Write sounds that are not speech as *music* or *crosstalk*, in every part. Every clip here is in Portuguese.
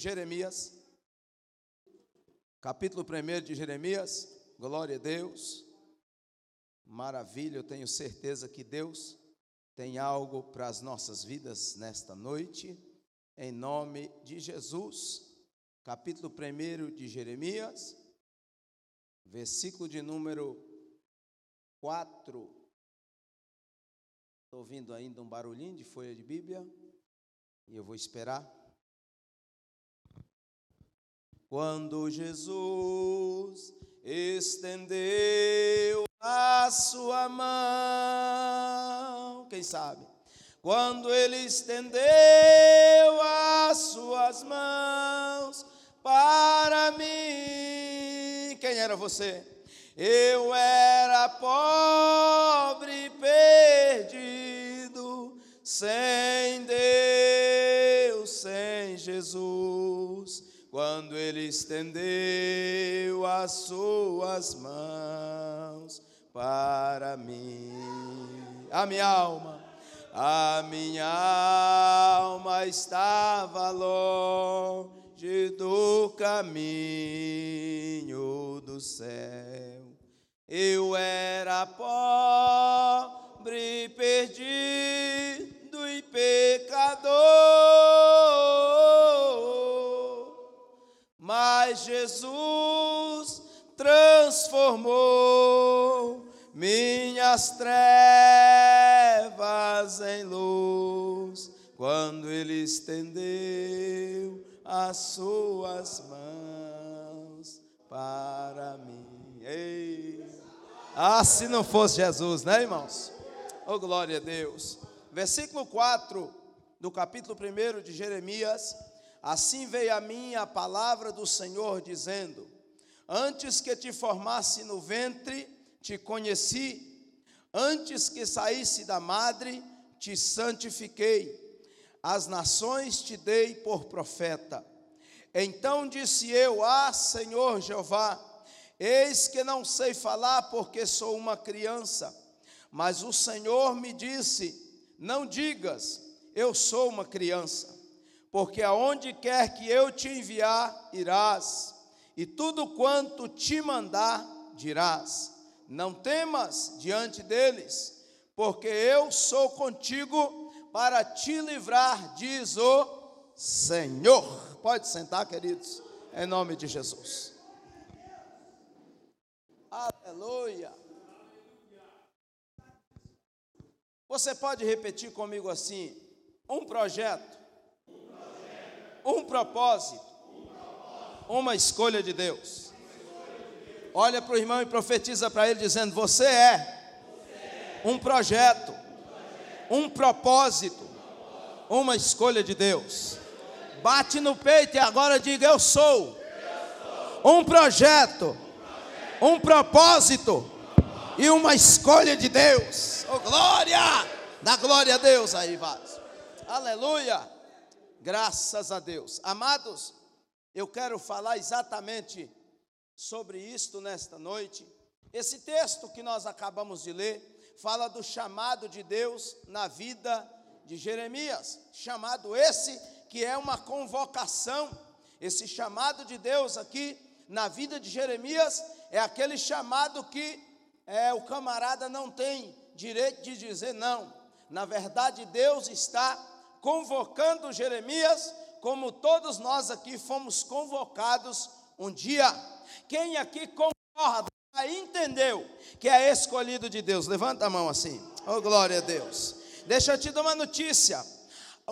Jeremias, capítulo 1 de Jeremias, glória a Deus, maravilha, eu tenho certeza que Deus tem algo para as nossas vidas nesta noite, em nome de Jesus, capítulo 1 de Jeremias, versículo de número 4. Estou ouvindo ainda um barulhinho de folha de Bíblia, e eu vou esperar. Quando Jesus estendeu a sua mão, quem sabe? Quando ele estendeu as suas mãos para mim, quem era você? Eu era pobre perdido, sem Deus, sem Jesus quando ele estendeu as suas mãos para mim. A minha alma, a minha alma estava longe do caminho do céu. Eu era pobre, perdido e pecador mas Jesus transformou minhas trevas em luz quando Ele estendeu as suas mãos para mim. Ei. Ah, se não fosse Jesus, né, irmãos? Oh, glória a Deus. Versículo 4 do capítulo 1 de Jeremias Assim veio a mim a palavra do Senhor, dizendo: Antes que te formasse no ventre, te conheci, antes que saísse da madre, te santifiquei, as nações te dei por profeta. Então disse eu: Ah, Senhor Jeová, eis que não sei falar porque sou uma criança. Mas o Senhor me disse: Não digas, eu sou uma criança porque aonde quer que eu te enviar, irás, e tudo quanto te mandar, dirás. Não temas diante deles, porque eu sou contigo para te livrar, diz o Senhor. Pode sentar, queridos, em nome de Jesus. Aleluia. Você pode repetir comigo assim: um projeto um propósito, uma escolha de Deus. Olha para o irmão e profetiza para ele, dizendo: Você é um projeto, um propósito, uma escolha de Deus. Bate no peito e agora diga: Eu sou um projeto, um propósito e uma escolha de Deus. Oh, glória! Dá glória a Deus aí, Vaz. Aleluia. Graças a Deus. Amados, eu quero falar exatamente sobre isto nesta noite. Esse texto que nós acabamos de ler fala do chamado de Deus na vida de Jeremias. Chamado esse que é uma convocação. Esse chamado de Deus aqui na vida de Jeremias é aquele chamado que é, o camarada não tem direito de dizer não. Na verdade, Deus está convocando Jeremias, como todos nós aqui fomos convocados um dia. Quem aqui concorda, entendeu que é escolhido de Deus? Levanta a mão assim. Oh, glória a Deus. Deixa eu te dar uma notícia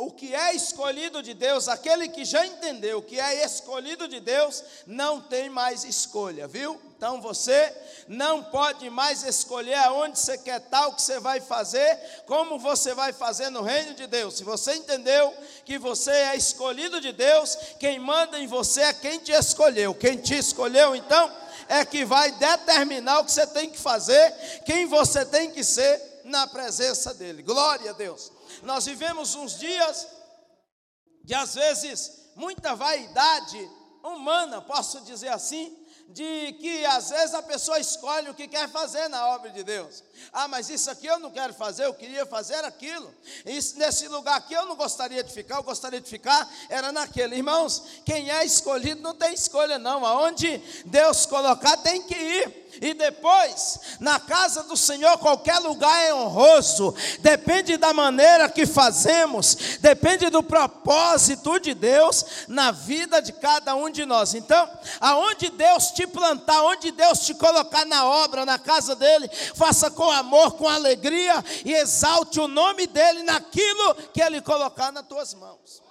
o que é escolhido de Deus, aquele que já entendeu que é escolhido de Deus, não tem mais escolha, viu? Então você não pode mais escolher aonde você quer estar, o que você vai fazer, como você vai fazer no reino de Deus. Se você entendeu que você é escolhido de Deus, quem manda em você é quem te escolheu. Quem te escolheu, então, é que vai determinar o que você tem que fazer, quem você tem que ser na presença dele. Glória a Deus. Nós vivemos uns dias de, às vezes, muita vaidade humana, posso dizer assim, de que às vezes a pessoa escolhe o que quer fazer na obra de Deus. Ah, mas isso aqui eu não quero fazer, eu queria fazer aquilo. Isso, nesse lugar aqui eu não gostaria de ficar, eu gostaria de ficar, era naquele. Irmãos, quem é escolhido não tem escolha, não. Aonde Deus colocar tem que ir. E depois, na casa do Senhor, qualquer lugar é honroso, depende da maneira que fazemos, depende do propósito de Deus na vida de cada um de nós. Então, aonde Deus te plantar, onde Deus te colocar na obra, na casa dele, faça com amor, com alegria e exalte o nome dele naquilo que ele colocar nas tuas mãos,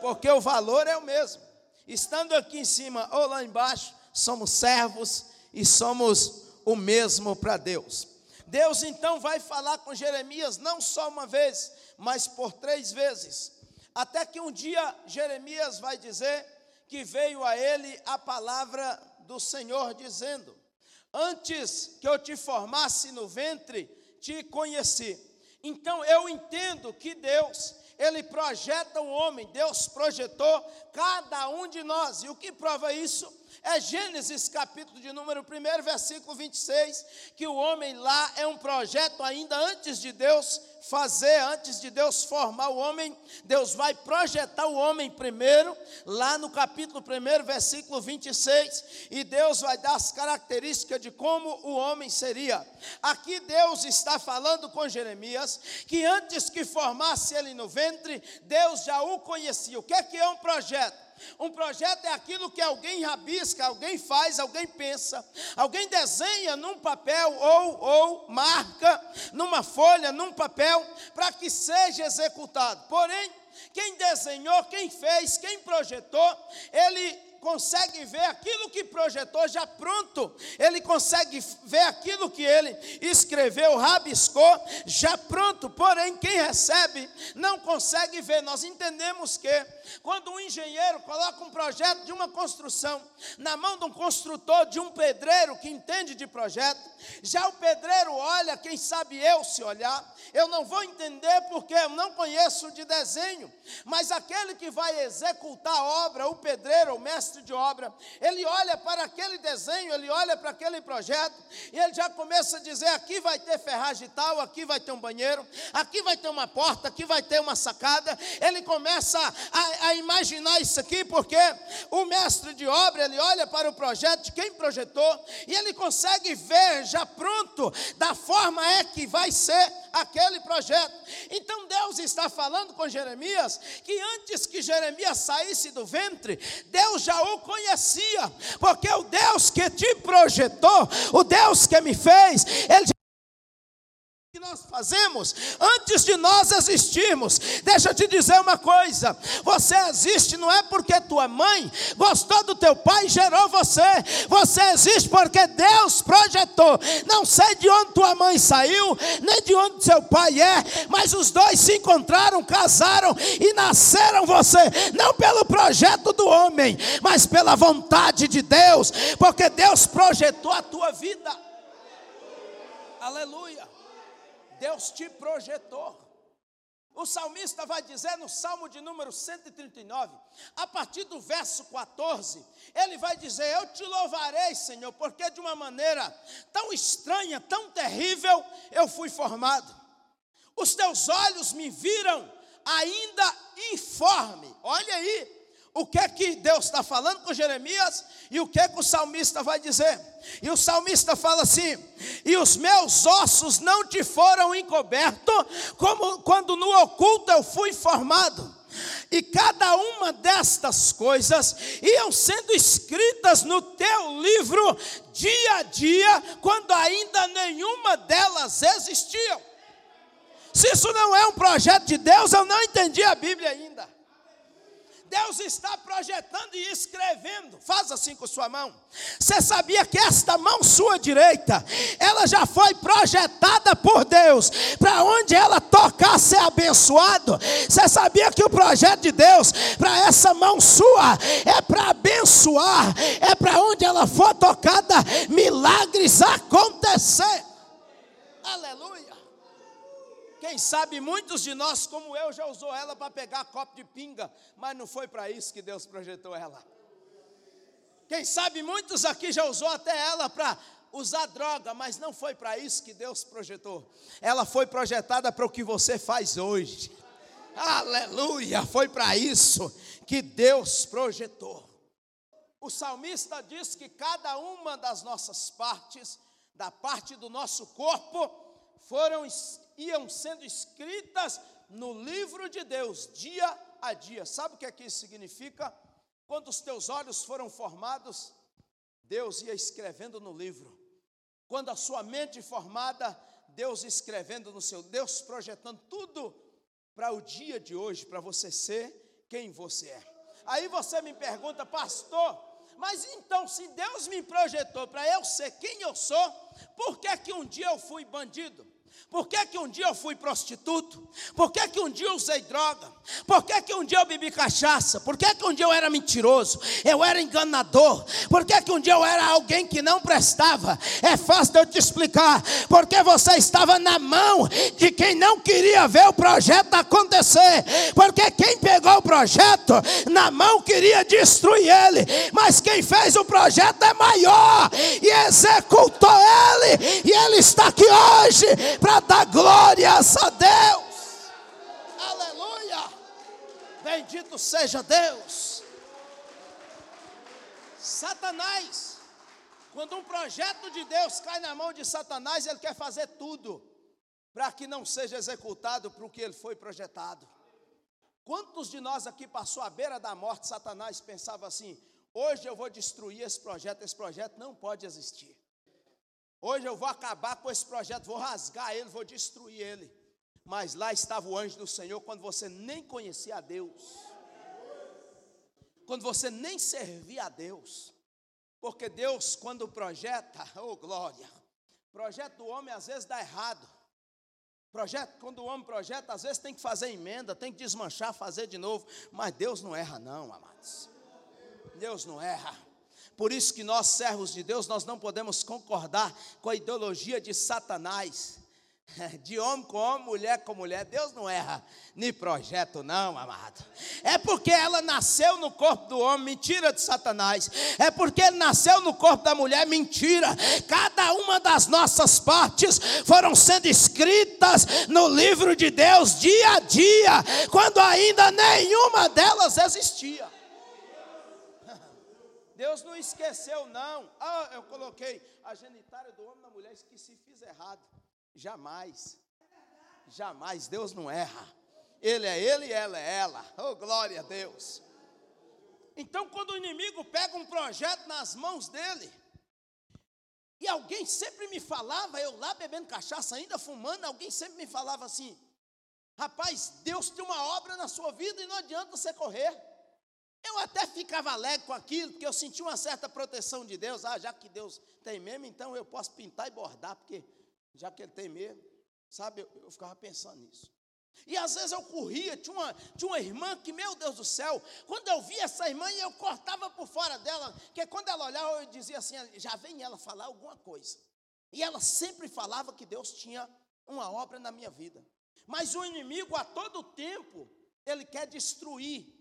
porque o valor é o mesmo. Estando aqui em cima ou lá embaixo, somos servos e somos o mesmo para Deus. Deus então vai falar com Jeremias não só uma vez, mas por três vezes. Até que um dia Jeremias vai dizer que veio a ele a palavra do Senhor dizendo: Antes que eu te formasse no ventre, te conheci. Então eu entendo que Deus, ele projeta o homem, Deus projetou cada um de nós. E o que prova isso? É Gênesis capítulo de número 1, versículo 26, que o homem lá é um projeto ainda antes de Deus fazer, antes de Deus formar o homem, Deus vai projetar o homem primeiro, lá no capítulo 1, versículo 26, e Deus vai dar as características de como o homem seria. Aqui Deus está falando com Jeremias que antes que formasse ele no ventre, Deus já o conhecia. O que é que é um projeto? Um projeto é aquilo que alguém rabisca, alguém faz, alguém pensa, alguém desenha num papel ou, ou marca numa folha, num papel, para que seja executado. Porém, quem desenhou, quem fez, quem projetou, ele consegue ver aquilo que projetou já pronto, ele consegue ver aquilo que ele escreveu, rabiscou, já pronto. Porém, quem recebe não consegue ver. Nós entendemos que quando um engenheiro coloca um projeto de uma construção na mão de um construtor, de um pedreiro que entende de projeto, já o pedreiro olha, quem sabe eu se olhar, eu não vou entender porque eu não conheço de desenho, mas aquele que vai executar a obra, o pedreiro, o mestre de obra, ele olha para aquele desenho, ele olha para aquele projeto e ele já começa a dizer: aqui vai ter ferragem tal, aqui vai ter um banheiro, aqui vai ter uma porta, aqui vai ter uma sacada. Ele começa a, a imaginar isso aqui porque o mestre de obra, ele olha para o projeto de quem projetou e ele consegue ver já pronto da forma é que vai ser aquele projeto. Então Deus está falando com Jeremias que antes que Jeremias saísse do ventre, Deus já o conhecia, porque o Deus que te projetou, o Deus que me fez, ele que nós fazemos antes de nós existirmos. Deixa eu te dizer uma coisa: você existe não é porque tua mãe gostou do teu pai e gerou você. Você existe porque Deus projetou. Não sei de onde tua mãe saiu, nem de onde seu pai é, mas os dois se encontraram, casaram e nasceram você, não pelo projeto do homem, mas pela vontade de Deus, porque Deus projetou a tua vida. Aleluia. Deus te projetou. O salmista vai dizer no Salmo de número 139, a partir do verso 14, ele vai dizer: Eu te louvarei, Senhor, porque de uma maneira tão estranha, tão terrível, eu fui formado. Os teus olhos me viram ainda informe. Olha aí, o que é que Deus está falando com Jeremias e o que é que o salmista vai dizer. E o salmista fala assim: E os meus ossos não te foram encobertos, como quando no oculto eu fui formado. E cada uma destas coisas iam sendo escritas no teu livro dia a dia, quando ainda nenhuma delas existiam. Se isso não é um projeto de Deus, eu não entendi a Bíblia ainda. Deus está projetando e escrevendo. Faz assim com sua mão. Você sabia que esta mão sua direita, ela já foi projetada por Deus para onde ela tocar ser abençoado? Você sabia que o projeto de Deus para essa mão sua é para abençoar, é para onde ela for tocada, milagres acontecer. Aleluia. Quem sabe muitos de nós, como eu, já usou ela para pegar copo de pinga, mas não foi para isso que Deus projetou ela. Quem sabe muitos aqui já usou até ela para usar droga, mas não foi para isso que Deus projetou. Ela foi projetada para o que você faz hoje. Aleluia! Foi para isso que Deus projetou. O salmista diz que cada uma das nossas partes, da parte do nosso corpo, foram iam sendo escritas no livro de Deus dia a dia. Sabe o que é que isso significa? Quando os teus olhos foram formados, Deus ia escrevendo no livro. Quando a sua mente formada, Deus escrevendo no seu, Deus projetando tudo para o dia de hoje, para você ser quem você é. Aí você me pergunta, pastor, mas então se Deus me projetou para eu ser quem eu sou, por que que um dia eu fui bandido? Por que, que um dia eu fui prostituto? Por que, que um dia eu usei droga? Por que, que um dia eu bebi cachaça? Por que, que um dia eu era mentiroso? Eu era enganador? Por que, que um dia eu era alguém que não prestava? É fácil de eu te explicar. Porque você estava na mão de quem não queria ver o projeto acontecer. Porque quem pegou o projeto na mão queria destruir ele. Mas quem fez o projeto é maior e executou ele. E ele está aqui hoje para dar glórias a Deus. Aleluia! Bendito seja Deus. Satanás, quando um projeto de Deus cai na mão de Satanás, ele quer fazer tudo para que não seja executado para o que ele foi projetado. Quantos de nós aqui passou à beira da morte, Satanás pensava assim: hoje eu vou destruir esse projeto, esse projeto não pode existir. Hoje eu vou acabar com esse projeto, vou rasgar ele, vou destruir ele. Mas lá estava o anjo do Senhor quando você nem conhecia a Deus. Quando você nem servia a Deus. Porque Deus, quando projeta, *laughs* oh glória, projeto do homem às vezes dá errado. Projeto, quando o homem projeta, às vezes tem que fazer emenda, tem que desmanchar, fazer de novo. Mas Deus não erra, não, amados. Deus não erra. Por isso que nós, servos de Deus, nós não podemos concordar com a ideologia de Satanás. *laughs* De homem com homem, mulher com mulher, Deus não erra nem projeto, não, amado. É porque ela nasceu no corpo do homem, mentira de Satanás. É porque ele nasceu no corpo da mulher, mentira. Cada uma das nossas partes foram sendo escritas no livro de Deus dia a dia, quando ainda nenhuma delas existia. Deus não esqueceu, não. Ah, eu coloquei a genitária do homem na mulher, esqueci, fiz errado. Jamais. Jamais. Deus não erra. Ele é ele e ela é ela. Oh, glória a Deus. Então, quando o inimigo pega um projeto nas mãos dele, e alguém sempre me falava, eu lá bebendo cachaça, ainda fumando, alguém sempre me falava assim: rapaz, Deus tem uma obra na sua vida e não adianta você correr. Eu até ficava alegre com aquilo, porque eu sentia uma certa proteção de Deus. Ah, já que Deus tem mesmo, então eu posso pintar e bordar, porque já que Ele tem mesmo, sabe, eu, eu ficava pensando nisso. E às vezes eu corria, tinha uma, tinha uma irmã que, meu Deus do céu, quando eu via essa irmã, eu cortava por fora dela, que quando ela olhava, eu dizia assim: já vem ela falar alguma coisa. E ela sempre falava que Deus tinha uma obra na minha vida. Mas o inimigo, a todo tempo, ele quer destruir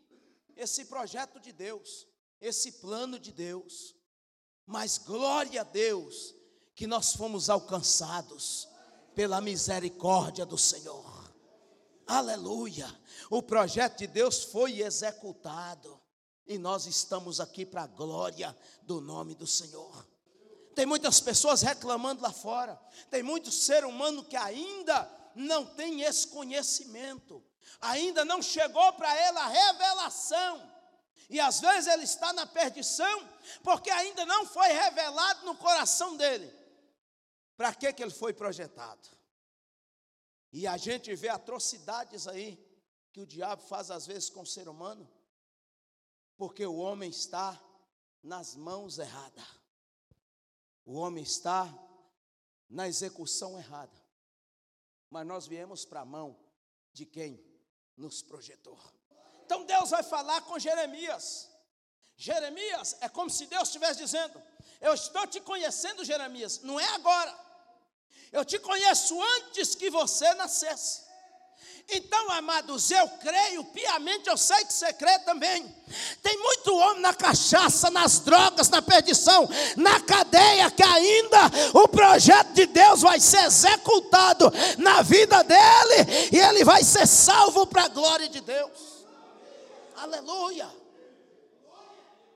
esse projeto de Deus, esse plano de Deus. Mas glória a Deus que nós fomos alcançados pela misericórdia do Senhor. Aleluia! O projeto de Deus foi executado e nós estamos aqui para a glória do nome do Senhor. Tem muitas pessoas reclamando lá fora, tem muito ser humano que ainda não tem esse conhecimento, ainda não chegou para ele a revelação. E às vezes ele está na perdição, porque ainda não foi revelado no coração dele. Para que, que ele foi projetado? E a gente vê atrocidades aí que o diabo faz às vezes com o ser humano, porque o homem está nas mãos erradas. O homem está na execução errada. Mas nós viemos para a mão de quem nos projetou. Então Deus vai falar com Jeremias. Jeremias é como se Deus estivesse dizendo: Eu estou te conhecendo, Jeremias, não é agora. Eu te conheço antes que você nascesse. Então, amados, eu creio piamente, eu sei que você crê também. Tem muito homem na cachaça, nas drogas, na perdição, na cadeia, que ainda o projeto de Deus vai ser executado na vida dele e ele vai ser salvo para a glória de Deus. Aleluia.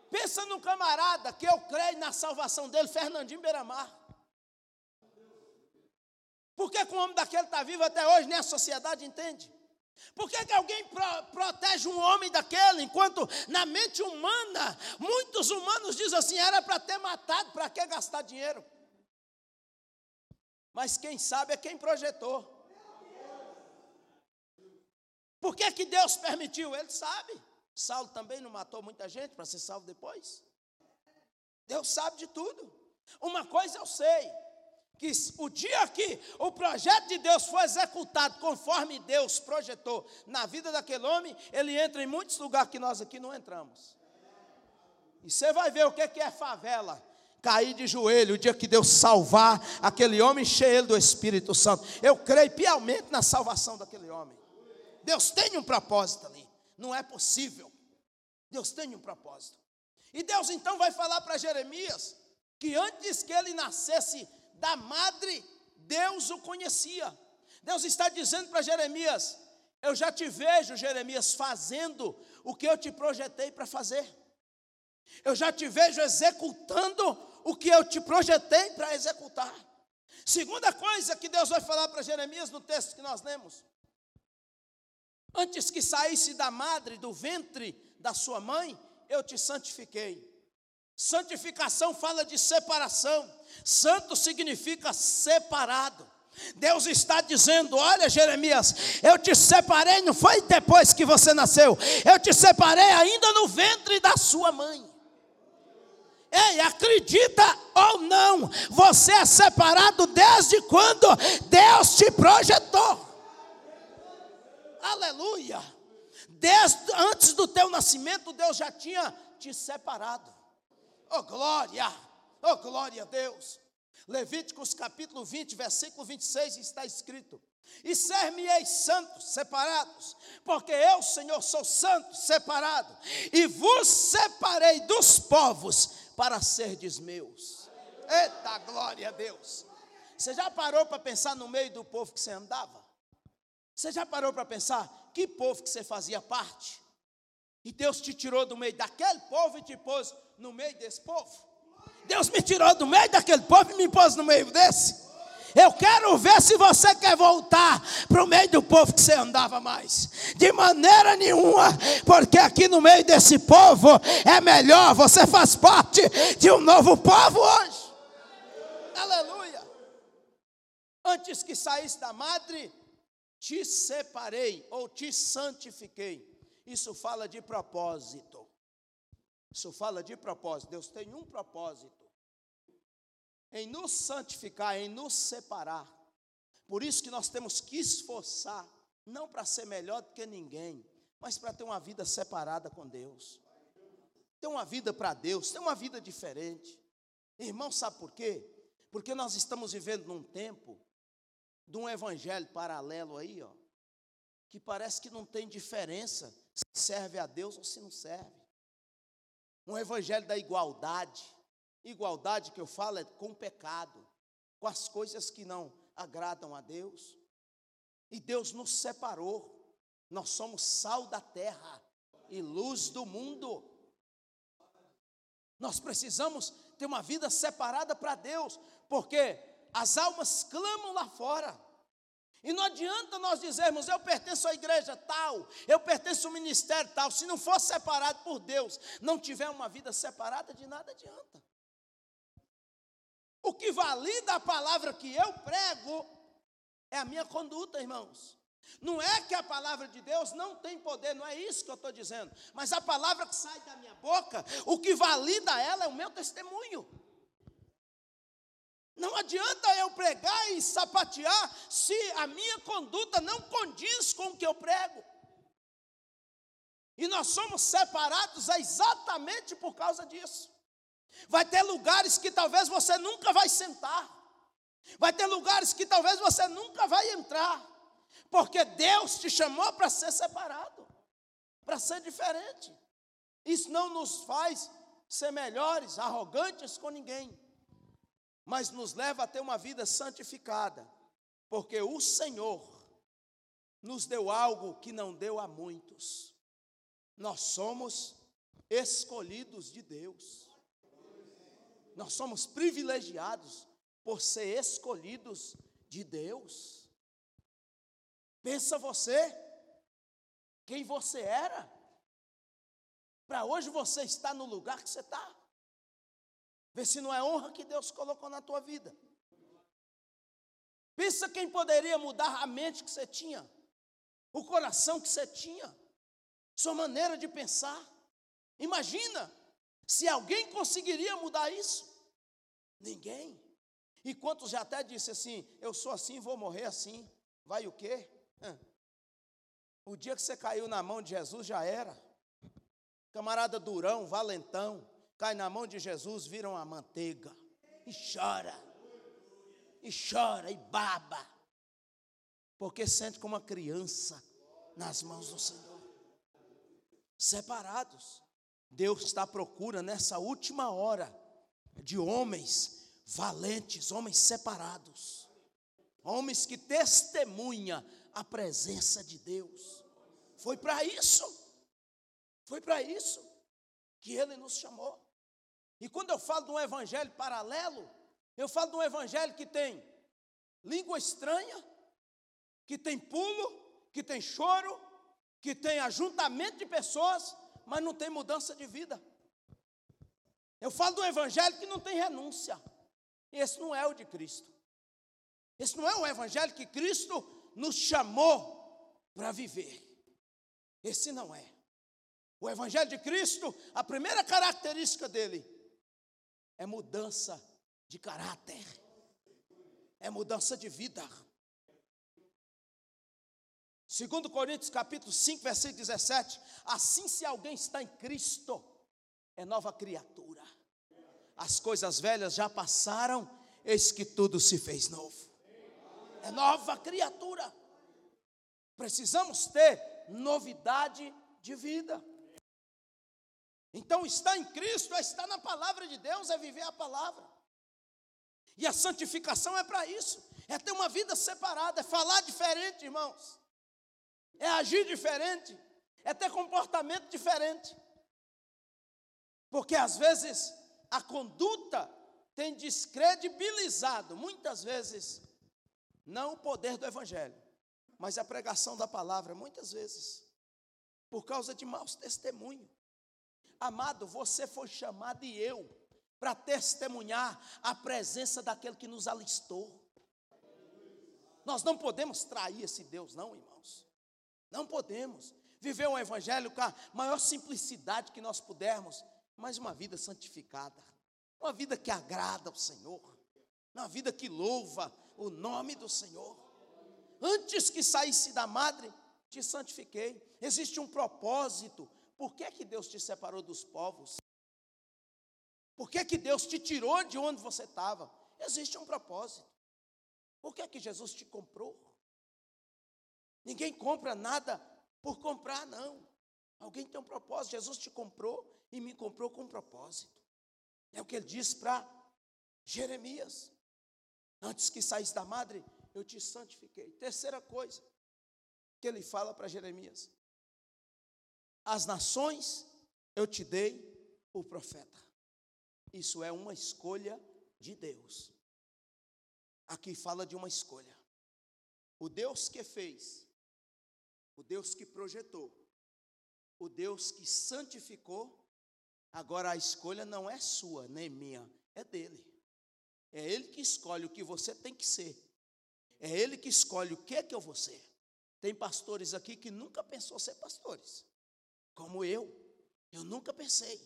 Pensa num camarada que eu creio na salvação dele, Fernandinho Beiramar. Por que, que um homem daquele está vivo até hoje, nem a sociedade entende? Por que, que alguém pro, protege um homem daquele, enquanto na mente humana, muitos humanos dizem assim: era para ter matado, para que gastar dinheiro? Mas quem sabe é quem projetou. Por que, que Deus permitiu? Ele sabe. Saulo também não matou muita gente para ser salvo depois. Deus sabe de tudo. Uma coisa eu sei: que o dia que o projeto de Deus for executado conforme Deus projetou na vida daquele homem, ele entra em muitos lugares que nós aqui não entramos. E você vai ver o que é favela. Cair de joelho o dia que Deus salvar aquele homem, encher ele do Espírito Santo. Eu creio piamente na salvação daquele homem. Deus tem um propósito ali. Não é possível. Deus tem um propósito. E Deus então vai falar para Jeremias que antes que ele nascesse da madre, Deus o conhecia. Deus está dizendo para Jeremias: Eu já te vejo, Jeremias, fazendo o que eu te projetei para fazer. Eu já te vejo executando o que eu te projetei para executar. Segunda coisa que Deus vai falar para Jeremias no texto que nós lemos: Antes que saísse da madre, do ventre da sua mãe, eu te santifiquei. Santificação fala de separação. Santo significa separado. Deus está dizendo: Olha, Jeremias, eu te separei, não foi depois que você nasceu, eu te separei ainda no ventre da sua mãe. Ei, acredita ou não, você é separado desde quando Deus te projetou. Aleluia. Desde antes do teu nascimento, Deus já tinha te separado. Oh, glória! Oh, glória a Deus! Levíticos capítulo 20, versículo 26 está escrito: E ser-me-eis santos, separados, porque eu, Senhor, sou santo, separado, e vos separei dos povos para serdes meus. Eita glória a Deus! Você já parou para pensar no meio do povo que você andava? Você já parou para pensar que povo que você fazia parte? E Deus te tirou do meio daquele povo e te pôs no meio desse povo. Deus me tirou do meio daquele povo e me pôs no meio desse. Eu quero ver se você quer voltar para o meio do povo que você andava mais. De maneira nenhuma, porque aqui no meio desse povo é melhor. Você faz parte de um novo povo hoje. Aleluia. Antes que saísse da madre, te separei ou te santifiquei. Isso fala de propósito. Isso fala de propósito. Deus tem um propósito em nos santificar, em nos separar. Por isso que nós temos que esforçar, não para ser melhor do que ninguém, mas para ter uma vida separada com Deus. Ter uma vida para Deus, ter uma vida diferente. Irmão, sabe por quê? Porque nós estamos vivendo num tempo de um evangelho paralelo aí, ó, que parece que não tem diferença se serve a Deus ou se não serve um evangelho da igualdade. Igualdade que eu falo é com o pecado, com as coisas que não agradam a Deus. E Deus nos separou. Nós somos sal da terra e luz do mundo. Nós precisamos ter uma vida separada para Deus, porque as almas clamam lá fora. E não adianta nós dizermos, eu pertenço à igreja tal, eu pertenço ao ministério tal, se não for separado por Deus, não tiver uma vida separada, de nada adianta. O que valida a palavra que eu prego é a minha conduta, irmãos. Não é que a palavra de Deus não tem poder, não é isso que eu estou dizendo, mas a palavra que sai da minha boca, o que valida ela é o meu testemunho. Não adianta eu pregar e sapatear se a minha conduta não condiz com o que eu prego. E nós somos separados exatamente por causa disso. Vai ter lugares que talvez você nunca vai sentar. Vai ter lugares que talvez você nunca vai entrar. Porque Deus te chamou para ser separado, para ser diferente. Isso não nos faz ser melhores, arrogantes com ninguém, mas nos leva a ter uma vida santificada, porque o Senhor nos deu algo que não deu a muitos. Nós somos escolhidos de Deus. Nós somos privilegiados por ser escolhidos de Deus. Pensa você, quem você era, para hoje você estar no lugar que você está. Vê se não é honra que Deus colocou na tua vida. Pensa quem poderia mudar a mente que você tinha, o coração que você tinha, sua maneira de pensar. Imagina se alguém conseguiria mudar isso. Ninguém. E quantos já até disse assim: eu sou assim, vou morrer assim. Vai o quê? O dia que você caiu na mão de Jesus já era. Camarada durão, valentão, cai na mão de Jesus, vira uma manteiga e chora. E chora e baba. Porque sente como uma criança nas mãos do Senhor. Separados. Deus está à procura nessa última hora de homens valentes, homens separados, homens que testemunham a presença de Deus. Foi para isso, foi para isso que Ele nos chamou. E quando eu falo de um evangelho paralelo, eu falo de um evangelho que tem língua estranha, que tem pulo, que tem choro, que tem ajuntamento de pessoas, mas não tem mudança de vida. Eu falo do evangelho que não tem renúncia. Esse não é o de Cristo. Esse não é o evangelho que Cristo nos chamou para viver. Esse não é. O evangelho de Cristo, a primeira característica dele é mudança de caráter. É mudança de vida. Segundo Coríntios capítulo 5, versículo 17, assim se alguém está em Cristo, é nova criatura. As coisas velhas já passaram, eis que tudo se fez novo. É nova criatura. Precisamos ter novidade de vida. Então, estar em Cristo é estar na palavra de Deus, é viver a palavra. E a santificação é para isso, é ter uma vida separada, é falar diferente, irmãos, é agir diferente, é ter comportamento diferente. Porque às vezes a conduta tem descredibilizado, muitas vezes, não o poder do Evangelho, mas a pregação da palavra, muitas vezes, por causa de maus testemunhos. Amado, você foi chamado e eu para testemunhar a presença daquele que nos alistou. Nós não podemos trair esse Deus, não, irmãos. Não podemos viver um evangelho com a maior simplicidade que nós pudermos, mas uma vida santificada, uma vida que agrada ao Senhor, uma vida que louva o nome do Senhor. Antes que saísse da madre, te santifiquei. Existe um propósito. Por que, que Deus te separou dos povos? Por que, que Deus te tirou de onde você estava? Existe um propósito. Por que, que Jesus te comprou? Ninguém compra nada por comprar, não. Alguém tem um propósito. Jesus te comprou e me comprou com um propósito. É o que ele diz para Jeremias. Antes que saísse da madre, eu te santifiquei. Terceira coisa que ele fala para Jeremias: As nações eu te dei o profeta. Isso é uma escolha de Deus. Aqui fala de uma escolha. O Deus que fez, o Deus que projetou, o Deus que santificou, agora a escolha não é sua, nem minha, é dele. É ele que escolhe o que você tem que ser. É ele que escolhe o que é que eu vou ser. Tem pastores aqui que nunca pensou ser pastores, como eu. Eu nunca pensei.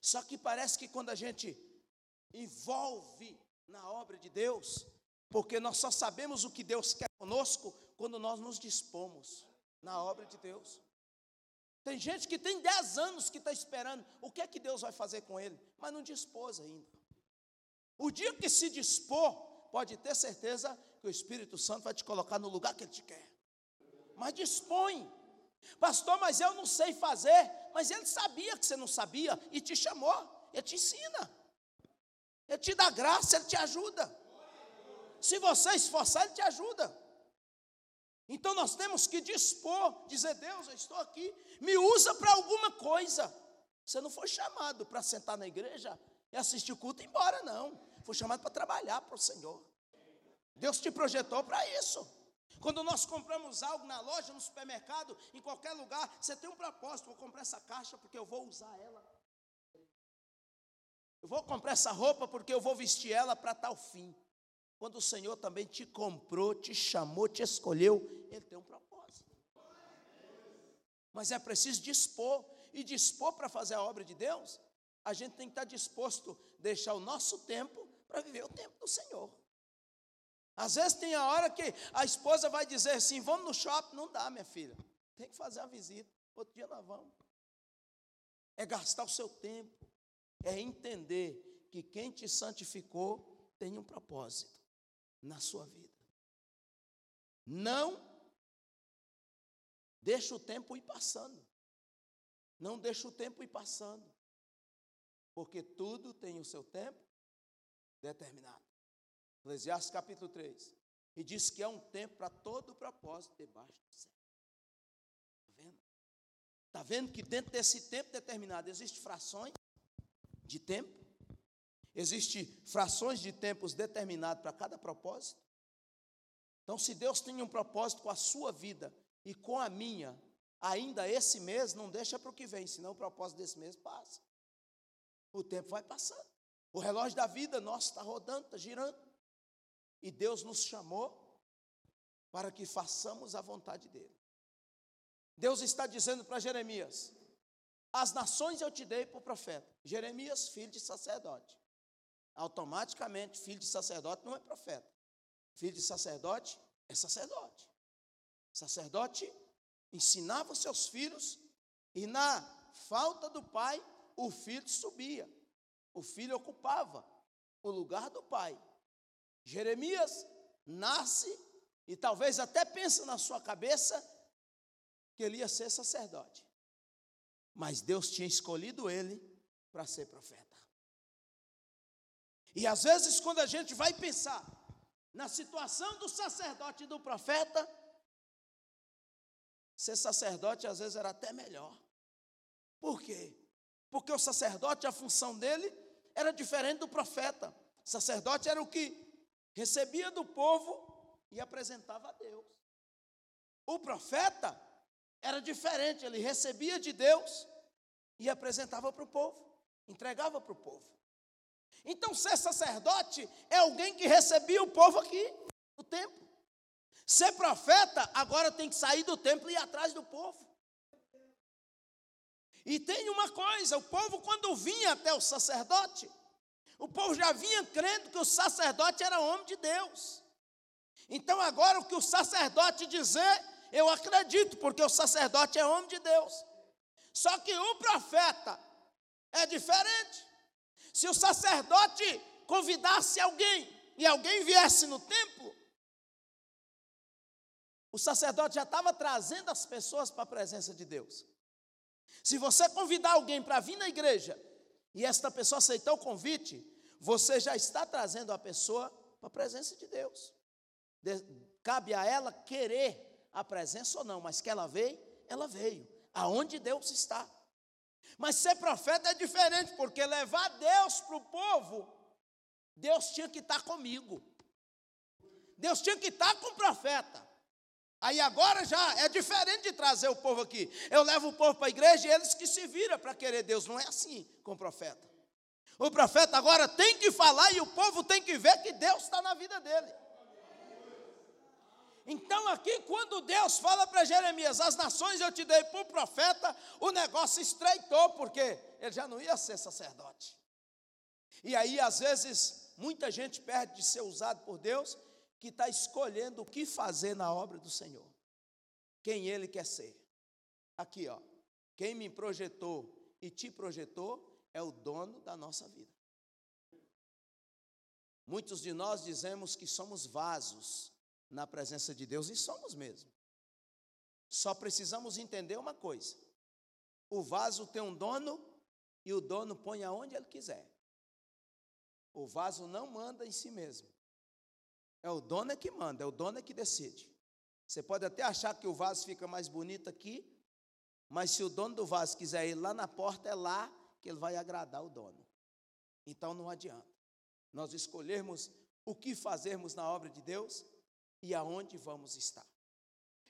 Só que parece que quando a gente envolve na obra de Deus, porque nós só sabemos o que Deus quer conosco quando nós nos dispomos na obra de Deus. Tem gente que tem 10 anos que está esperando o que é que Deus vai fazer com ele, mas não dispôs ainda. O dia que se dispor, pode ter certeza que o Espírito Santo vai te colocar no lugar que ele te quer. mas dispõe. Pastor, mas eu não sei fazer. Mas ele sabia que você não sabia e te chamou, ele te ensina. Ele te dá graça, ele te ajuda. Se você esforçar, ele te ajuda. Então nós temos que dispor, dizer: Deus, eu estou aqui, me usa para alguma coisa. Você não foi chamado para sentar na igreja e assistir culto e ir embora, não. Foi chamado para trabalhar para o Senhor. Deus te projetou para isso. Quando nós compramos algo na loja, no supermercado, em qualquer lugar, você tem um propósito: vou comprar essa caixa porque eu vou usar ela. Eu vou comprar essa roupa porque eu vou vestir ela para tal fim. Quando o Senhor também te comprou, te chamou, te escolheu, Ele tem um propósito. Mas é preciso dispor, e dispor para fazer a obra de Deus, a gente tem que estar disposto a deixar o nosso tempo para viver o tempo do Senhor. Às vezes tem a hora que a esposa vai dizer assim: vamos no shopping. Não dá, minha filha. Tem que fazer a visita. Outro dia nós vamos. É gastar o seu tempo. É entender que quem te santificou tem um propósito na sua vida. Não deixa o tempo ir passando. Não deixa o tempo ir passando. Porque tudo tem o seu tempo determinado. Eclesiastes capítulo 3. E diz que é um tempo para todo o propósito debaixo do céu. Está vendo? Está vendo que dentro desse tempo determinado existem frações de tempo? Existem frações de tempos determinados para cada propósito? Então, se Deus tem um propósito com a sua vida e com a minha, ainda esse mês, não deixa para o que vem, senão o propósito desse mês passa. O tempo vai passando. O relógio da vida nosso está rodando, está girando. E Deus nos chamou para que façamos a vontade dEle. Deus está dizendo para Jeremias: As nações eu te dei por profeta. Jeremias, filho de sacerdote. Automaticamente, filho de sacerdote não é profeta. Filho de sacerdote é sacerdote. Sacerdote ensinava seus filhos e na falta do pai, o filho subia. O filho ocupava o lugar do pai. Jeremias nasce e talvez até pensa na sua cabeça que ele ia ser sacerdote. Mas Deus tinha escolhido ele para ser profeta. E às vezes, quando a gente vai pensar na situação do sacerdote e do profeta, ser sacerdote às vezes era até melhor. Por quê? Porque o sacerdote, a função dele era diferente do profeta. O sacerdote era o que recebia do povo e apresentava a Deus. O profeta era diferente, ele recebia de Deus e apresentava para o povo, entregava para o povo. Então, ser sacerdote é alguém que recebia o povo aqui, no templo. Ser profeta, agora tem que sair do templo e ir atrás do povo. E tem uma coisa: o povo, quando vinha até o sacerdote, o povo já vinha crendo que o sacerdote era homem de Deus. Então, agora, o que o sacerdote dizer, eu acredito, porque o sacerdote é homem de Deus. Só que o profeta é diferente. Se o sacerdote convidasse alguém e alguém viesse no templo, o sacerdote já estava trazendo as pessoas para a presença de Deus. Se você convidar alguém para vir na igreja e esta pessoa aceitar o convite, você já está trazendo a pessoa para a presença de Deus. De, cabe a ela querer a presença ou não, mas que ela veio, ela veio. Aonde Deus está. Mas ser profeta é diferente, porque levar Deus para o povo, Deus tinha que estar comigo. Deus tinha que estar com o profeta. Aí agora já é diferente de trazer o povo aqui. Eu levo o povo para a igreja e eles que se viram para querer Deus. Não é assim com o profeta. O profeta agora tem que falar e o povo tem que ver que Deus está na vida dele. Então, aqui, quando Deus fala para Jeremias, as nações eu te dei por profeta, o negócio estreitou, porque ele já não ia ser sacerdote. E aí, às vezes, muita gente perde de ser usado por Deus, que está escolhendo o que fazer na obra do Senhor, quem ele quer ser. Aqui, ó, quem me projetou e te projetou é o dono da nossa vida. Muitos de nós dizemos que somos vasos na presença de Deus, e somos mesmo. Só precisamos entender uma coisa: o vaso tem um dono e o dono põe aonde ele quiser. O vaso não manda em si mesmo. É o dono é que manda, é o dono é que decide. Você pode até achar que o vaso fica mais bonito aqui, mas se o dono do vaso quiser ir lá na porta, é lá que ele vai agradar o dono. Então não adianta nós escolhermos o que fazermos na obra de Deus e aonde vamos estar.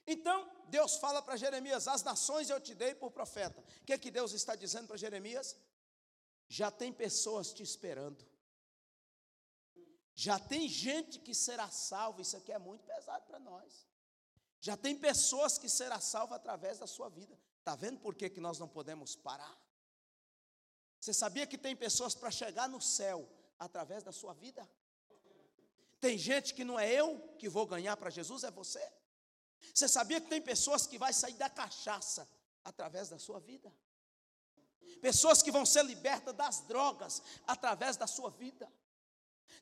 Então, Deus fala para Jeremias: As nações eu te dei por profeta. O que, é que Deus está dizendo para Jeremias? Já tem pessoas te esperando. Já tem gente que será salva. Isso aqui é muito pesado para nós. Já tem pessoas que será salva através da sua vida. Está vendo por que, que nós não podemos parar? Você sabia que tem pessoas para chegar no céu através da sua vida? Tem gente que não é eu que vou ganhar para Jesus, é você. Você sabia que tem pessoas que vai sair da cachaça através da sua vida? Pessoas que vão ser libertas das drogas através da sua vida.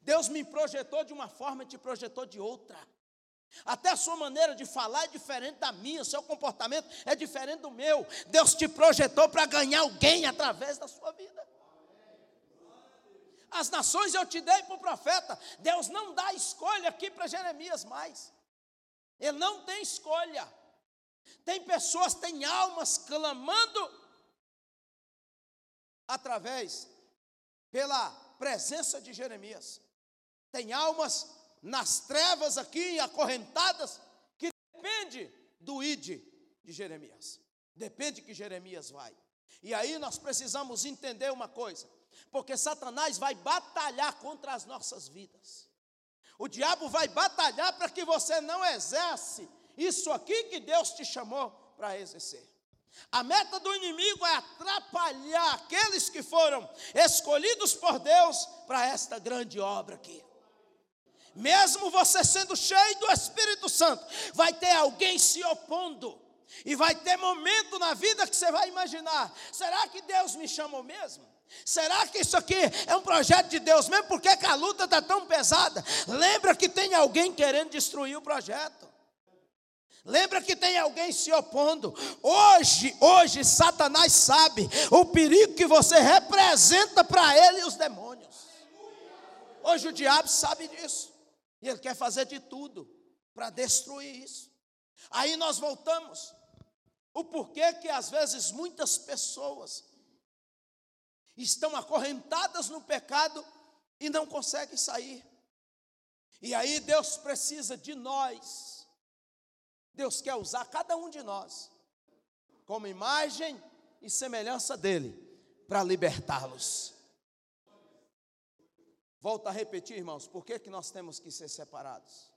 Deus me projetou de uma forma e te projetou de outra. Até a sua maneira de falar é diferente da minha, seu comportamento é diferente do meu. Deus te projetou para ganhar alguém através da sua vida. As nações eu te dei para o profeta. Deus não dá escolha aqui para Jeremias mais. Ele não tem escolha. Tem pessoas, tem almas clamando através, pela presença de Jeremias. Tem almas nas trevas aqui, acorrentadas, que depende do id de Jeremias. Depende que Jeremias vai. E aí nós precisamos entender uma coisa, porque Satanás vai batalhar contra as nossas vidas. O diabo vai batalhar para que você não exerce isso aqui que Deus te chamou para exercer. A meta do inimigo é atrapalhar aqueles que foram escolhidos por Deus para esta grande obra aqui mesmo você sendo cheio do Espírito Santo, vai ter alguém se opondo. E vai ter momento na vida que você vai imaginar: será que Deus me chamou mesmo? Será que isso aqui é um projeto de Deus mesmo? Por que, a luta está tão pesada? Lembra que tem alguém querendo destruir o projeto. Lembra que tem alguém se opondo. Hoje, hoje, Satanás sabe o perigo que você representa para ele e os demônios. Hoje o diabo sabe disso. E ele quer fazer de tudo para destruir isso. Aí nós voltamos. O porquê que às vezes muitas pessoas estão acorrentadas no pecado e não conseguem sair. E aí Deus precisa de nós. Deus quer usar cada um de nós como imagem e semelhança dele para libertá-los. Volto a repetir, irmãos, por que, que nós temos que ser separados?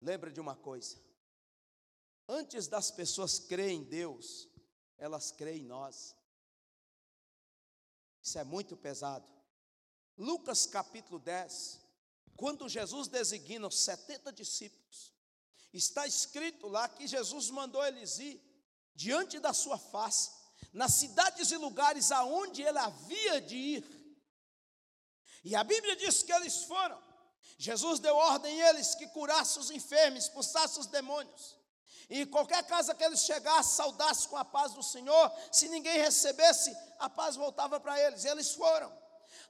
Lembra de uma coisa: antes das pessoas crerem em Deus, elas creem em nós. Isso é muito pesado. Lucas capítulo 10, quando Jesus designa os 70 discípulos, está escrito lá que Jesus mandou eles ir diante da sua face, nas cidades e lugares aonde ele havia de ir e a Bíblia diz que eles foram. Jesus deu ordem a eles que curassem os enfermos, expulsassem os demônios. E qualquer casa que eles chegassem, saudassem com a paz do Senhor. Se ninguém recebesse, a paz voltava para eles. E eles foram.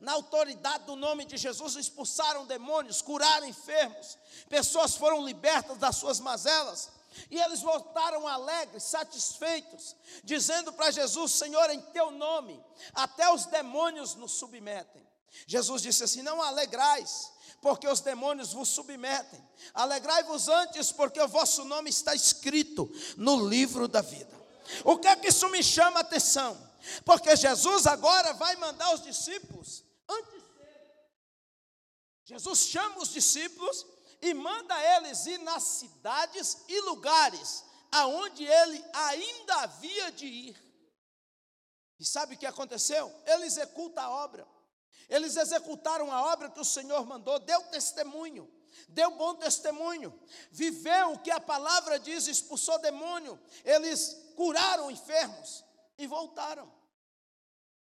Na autoridade do nome de Jesus, expulsaram demônios, curaram enfermos. Pessoas foram libertas das suas mazelas. E eles voltaram alegres, satisfeitos, dizendo para Jesus: Senhor, em teu nome, até os demônios nos submetem. Jesus disse assim: Não alegrais, porque os demônios vos submetem. Alegrai-vos antes, porque o vosso nome está escrito no livro da vida. O que é que isso me chama a atenção? Porque Jesus agora vai mandar os discípulos antes dele. Jesus chama os discípulos e manda eles ir nas cidades e lugares aonde ele ainda havia de ir. E sabe o que aconteceu? Ele executa a obra. Eles executaram a obra que o Senhor mandou, deu testemunho, deu bom testemunho, viveu o que a palavra diz, expulsou demônio, eles curaram enfermos e voltaram.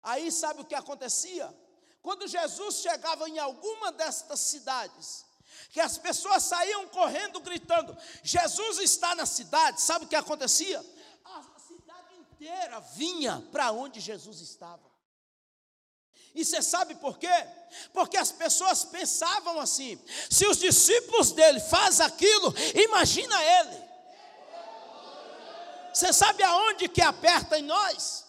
Aí sabe o que acontecia? Quando Jesus chegava em alguma destas cidades, que as pessoas saíam correndo gritando: Jesus está na cidade. Sabe o que acontecia? A cidade inteira vinha para onde Jesus estava. E você sabe por quê? Porque as pessoas pensavam assim: se os discípulos dele fazem aquilo, imagina ele. Você sabe aonde que aperta em nós?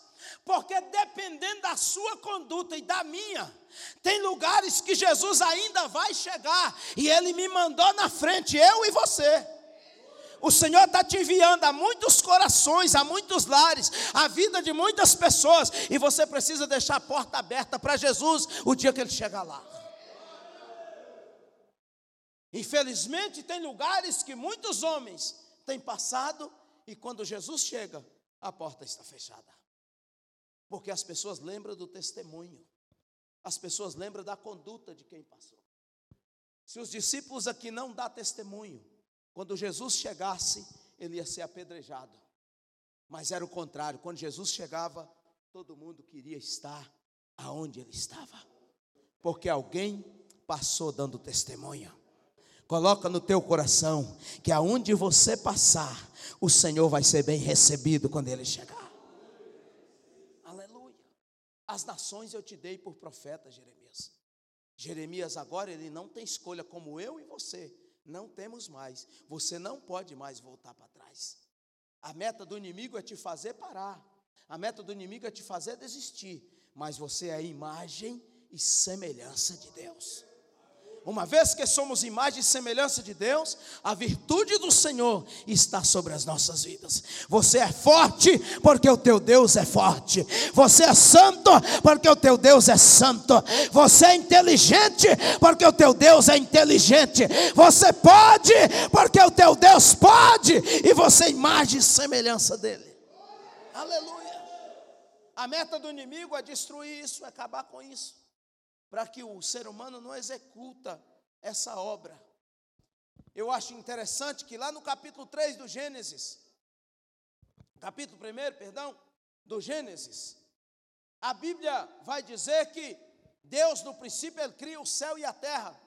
Porque dependendo da sua conduta e da minha, tem lugares que Jesus ainda vai chegar e ele me mandou na frente, eu e você. O Senhor está te enviando a muitos corações, a muitos lares, a vida de muitas pessoas, e você precisa deixar a porta aberta para Jesus o dia que ele chegar lá. Infelizmente, tem lugares que muitos homens têm passado e quando Jesus chega, a porta está fechada. Porque as pessoas lembram do testemunho, as pessoas lembram da conduta de quem passou. Se os discípulos aqui não dão testemunho, quando Jesus chegasse, ele ia ser apedrejado. Mas era o contrário, quando Jesus chegava, todo mundo queria estar aonde ele estava. Porque alguém passou dando testemunho. Coloca no teu coração que aonde você passar, o Senhor vai ser bem recebido quando ele chegar. As nações eu te dei por profeta, Jeremias. Jeremias agora ele não tem escolha como eu e você. Não temos mais. Você não pode mais voltar para trás. A meta do inimigo é te fazer parar. A meta do inimigo é te fazer desistir. Mas você é a imagem e semelhança de Deus. Uma vez que somos imagem e semelhança de Deus, a virtude do Senhor está sobre as nossas vidas. Você é forte porque o teu Deus é forte. Você é santo porque o teu Deus é santo. Você é inteligente porque o teu Deus é inteligente. Você pode porque o teu Deus pode e você é imagem e semelhança dele. Aleluia. A meta do inimigo é destruir isso, é acabar com isso para que o ser humano não executa essa obra. Eu acho interessante que lá no capítulo 3 do Gênesis, capítulo 1, perdão, do Gênesis, a Bíblia vai dizer que Deus no princípio ele cria o céu e a terra.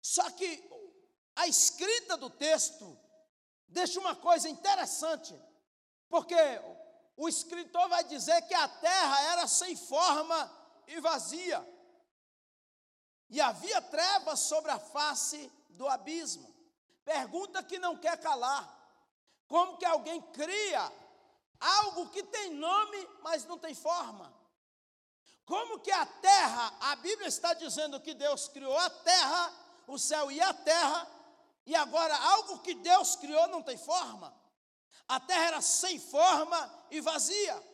Só que a escrita do texto deixa uma coisa interessante, porque o escritor vai dizer que a terra era sem forma e vazia e havia trevas sobre a face do abismo. Pergunta que não quer calar: como que alguém cria algo que tem nome, mas não tem forma? Como que a terra, a Bíblia está dizendo que Deus criou a terra, o céu e a terra, e agora algo que Deus criou não tem forma? A terra era sem forma e vazia.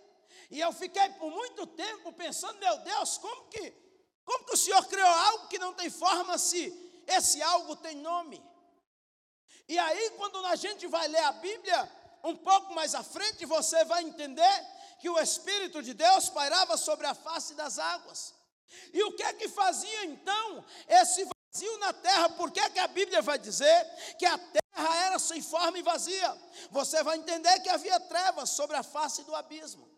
E eu fiquei por muito tempo pensando, meu Deus, como que como que o Senhor criou algo que não tem forma se esse algo tem nome? E aí, quando a gente vai ler a Bíblia, um pouco mais à frente, você vai entender que o Espírito de Deus pairava sobre a face das águas. E o que é que fazia então esse vazio na terra? Por que, é que a Bíblia vai dizer que a terra era sem forma e vazia? Você vai entender que havia trevas sobre a face do abismo.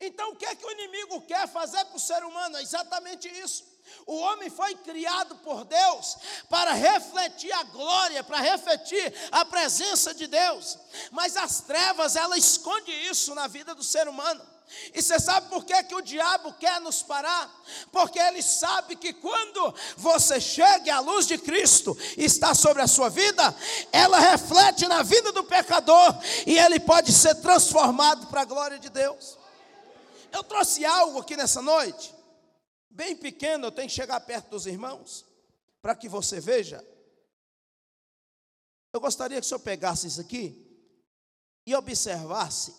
Então, o que é que o inimigo quer fazer com o ser humano? É exatamente isso. O homem foi criado por Deus para refletir a glória, para refletir a presença de Deus. Mas as trevas, ela esconde isso na vida do ser humano. E você sabe por que, que o diabo quer nos parar? Porque ele sabe que quando você chega à luz de Cristo está sobre a sua vida, ela reflete na vida do pecador e ele pode ser transformado para a glória de Deus. Eu trouxe algo aqui nessa noite, bem pequeno, eu tenho que chegar perto dos irmãos, para que você veja. Eu gostaria que o senhor pegasse isso aqui e observasse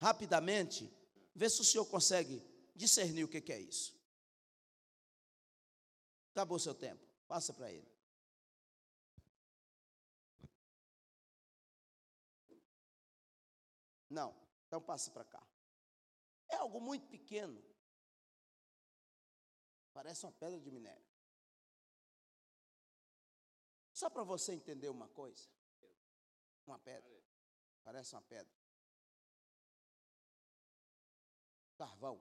rapidamente, ver se o senhor consegue discernir o que é isso. Acabou o seu tempo, passa para ele. Não, então passe para cá. É algo muito pequeno. Parece uma pedra de minério. Só para você entender uma coisa. Uma pedra. Parece uma pedra. Carvão.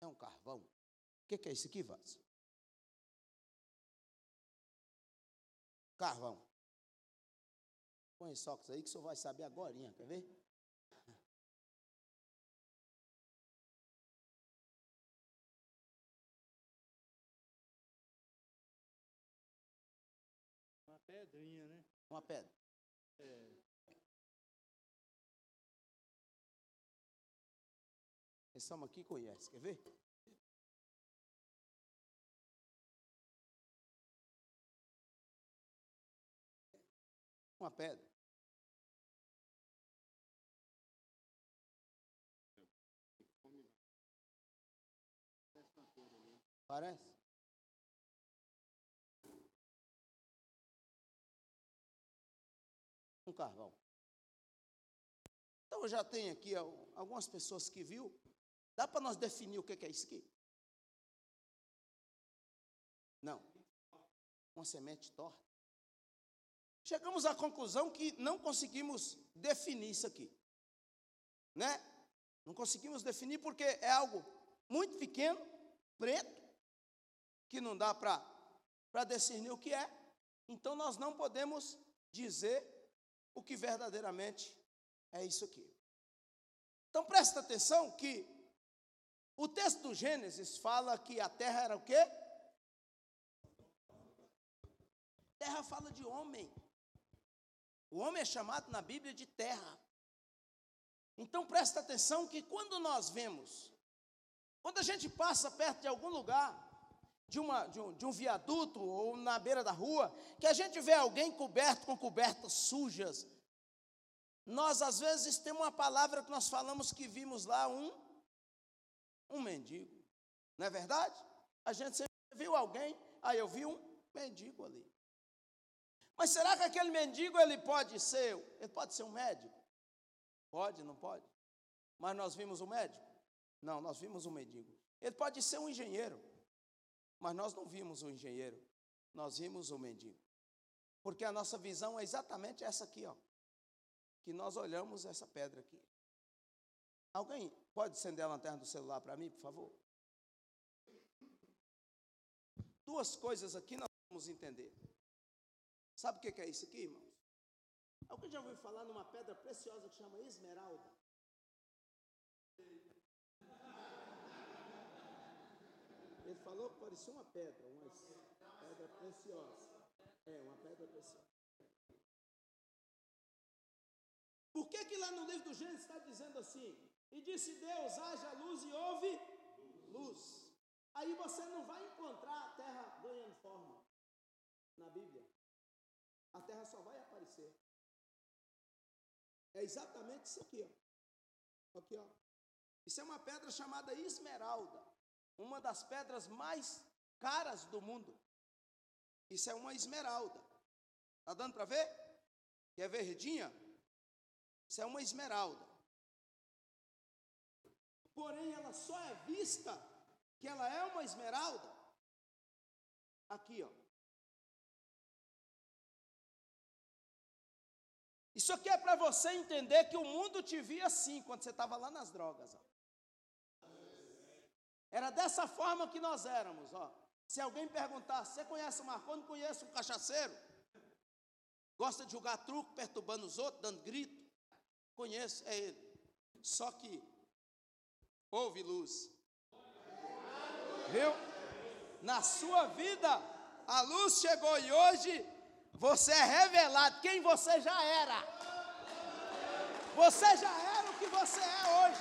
É um carvão. O que, é isso aqui, Vaz? Carvão. Põe esse óculos aí que o senhor vai saber agora, quer ver? Uma pedra. É. Esse homem aqui conhece, quer ver? Uma pedra. Parece? Carvão. Então eu já tenho aqui algumas pessoas que viu. Dá para nós definir o que é isso aqui? Não. Uma semente torta. Chegamos à conclusão que não conseguimos definir isso aqui. Né? Não conseguimos definir porque é algo muito pequeno, preto, que não dá para discernir o que é. Então nós não podemos dizer o que verdadeiramente é isso aqui. Então presta atenção que o texto do Gênesis fala que a terra era o quê? Terra fala de homem. O homem é chamado na Bíblia de terra. Então presta atenção que quando nós vemos, quando a gente passa perto de algum lugar, de, uma, de, um, de um viaduto ou na beira da rua, que a gente vê alguém coberto com cobertas sujas, nós às vezes temos uma palavra que nós falamos que vimos lá um, um mendigo. Não é verdade? A gente sempre viu alguém, aí eu vi um mendigo ali. Mas será que aquele mendigo ele pode ser, ele pode ser um médico? Pode, não pode? Mas nós vimos um médico? Não, nós vimos um mendigo. Ele pode ser um engenheiro, mas nós não vimos um engenheiro, nós vimos um mendigo. Porque a nossa visão é exatamente essa aqui, ó. Que nós olhamos essa pedra aqui. Alguém pode acender a lanterna do celular para mim, por favor? Duas coisas aqui nós vamos entender. Sabe o que é isso aqui, irmãos? Alguém já ouviu falar numa pedra preciosa que chama esmeralda? Ele falou que parecia uma pedra, uma pedra preciosa. É, uma pedra preciosa. Por que que lá no livro do Gênesis está dizendo assim? E disse Deus, haja luz e houve luz. Aí você não vai encontrar a terra ganhando forma na Bíblia. A terra só vai aparecer. É exatamente isso aqui, ó. Aqui, ó. Isso é uma pedra chamada esmeralda, uma das pedras mais caras do mundo. Isso é uma esmeralda. Tá dando para ver? Que é verdinha? Isso é uma esmeralda. Porém, ela só é vista que ela é uma esmeralda aqui, ó. Isso aqui é para você entender que o mundo te via assim quando você estava lá nas drogas. Ó. Era dessa forma que nós éramos. Ó. Se alguém perguntar, você conhece o Marconi? Conheço um cachaceiro. Gosta de jogar truco, perturbando os outros, dando grito. Conheço, é ele. Só que houve luz. Viu? Na sua vida, a luz chegou e hoje você é revelado quem você já era. Você já era o que você é hoje.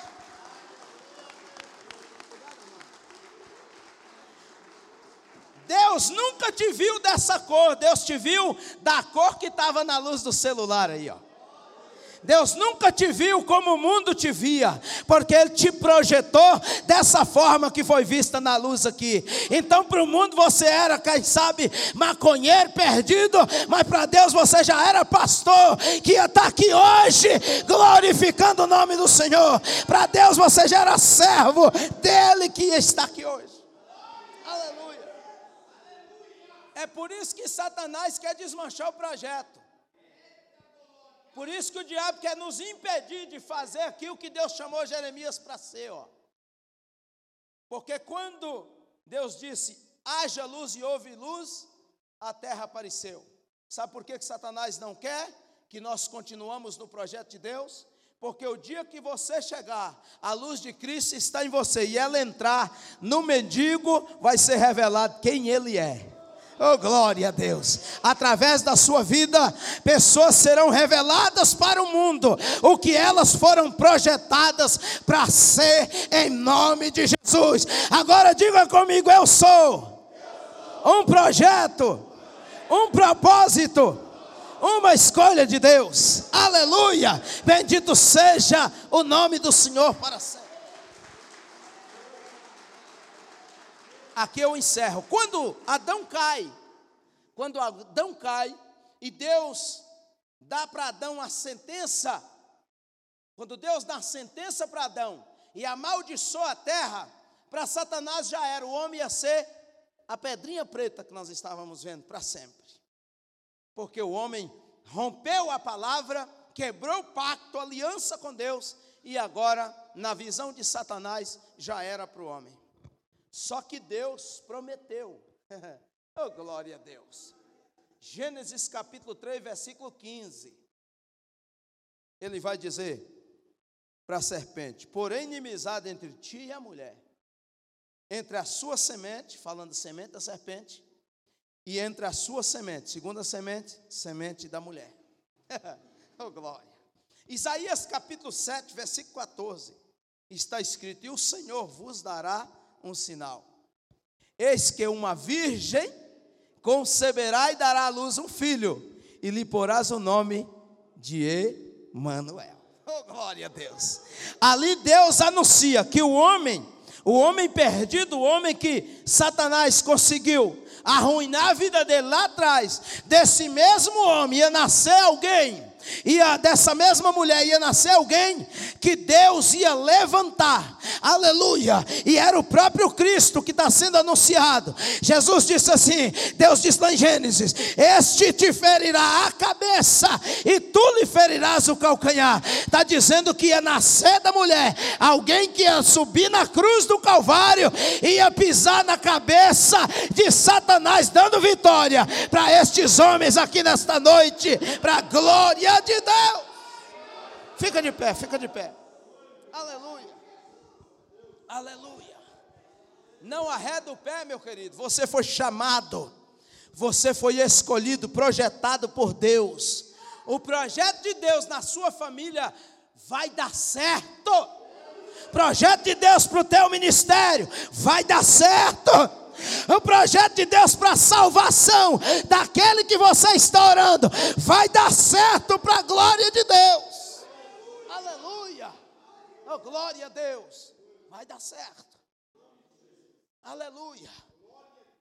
Deus nunca te viu dessa cor, Deus te viu da cor que estava na luz do celular aí, ó. Deus nunca te viu como o mundo te via, porque Ele te projetou dessa forma que foi vista na luz aqui. Então, para o mundo você era, quem sabe, maconheiro perdido, mas para Deus você já era pastor, que ia estar aqui hoje, glorificando o nome do Senhor. Para Deus você já era servo dele que está aqui hoje. Aleluia. É por isso que Satanás quer desmanchar o projeto. Por isso que o diabo quer nos impedir de fazer aquilo que Deus chamou Jeremias para ser, ó. Porque quando Deus disse: haja luz e houve luz, a terra apareceu. Sabe por que, que Satanás não quer que nós continuamos no projeto de Deus? Porque o dia que você chegar, a luz de Cristo está em você e ela entrar no mendigo, vai ser revelado quem ele é. Oh, glória a Deus. Através da sua vida, pessoas serão reveladas para o mundo o que elas foram projetadas para ser em nome de Jesus. Agora diga comigo: eu sou um projeto, um propósito, uma escolha de Deus. Aleluia! Bendito seja o nome do Senhor para sempre. Aqui eu encerro. Quando Adão cai, quando Adão cai e Deus dá para Adão a sentença, quando Deus dá a sentença para Adão e amaldiçoa a terra, para Satanás já era, o homem ia ser a pedrinha preta que nós estávamos vendo para sempre. Porque o homem rompeu a palavra, quebrou o pacto, aliança com Deus, e agora, na visão de Satanás, já era para o homem. Só que Deus prometeu. *laughs* oh, glória a Deus. Gênesis capítulo 3, versículo 15. Ele vai dizer para a serpente: Porém, inimizade entre ti e a mulher, entre a sua semente, falando semente da serpente, e entre a sua semente, segunda semente, semente da mulher. *laughs* oh, glória. Isaías capítulo 7, versículo 14. Está escrito: E o Senhor vos dará um sinal. Eis que uma virgem conceberá e dará à luz um filho, e lhe porás o nome de Emanuel. Oh, glória a Deus. Ali Deus anuncia que o homem, o homem perdido, o homem que Satanás conseguiu arruinar a vida dele lá atrás, desse mesmo homem ia nascer alguém ia dessa mesma mulher ia nascer alguém que Deus ia levantar, aleluia, e era o próprio Cristo que está sendo anunciado. Jesus disse assim: Deus disse lá em Gênesis: Este te ferirá a cabeça, e tu lhe ferirás o calcanhar. Está dizendo que ia nascer da mulher, alguém que ia subir na cruz do Calvário, ia pisar na cabeça de Satanás, dando vitória para estes homens aqui nesta noite, para a glória de Deus. Fica de pé, fica de pé. Aleluia. Aleluia. Não arreda o pé, meu querido. Você foi chamado. Você foi escolhido, projetado por Deus. O projeto de Deus na sua família vai dar certo. Projeto de Deus para o teu ministério vai dar certo o projeto de Deus para a salvação daquele que você está orando vai dar certo para a glória de Deus. Aleluia. Oh, glória a Deus. Vai dar certo. Aleluia.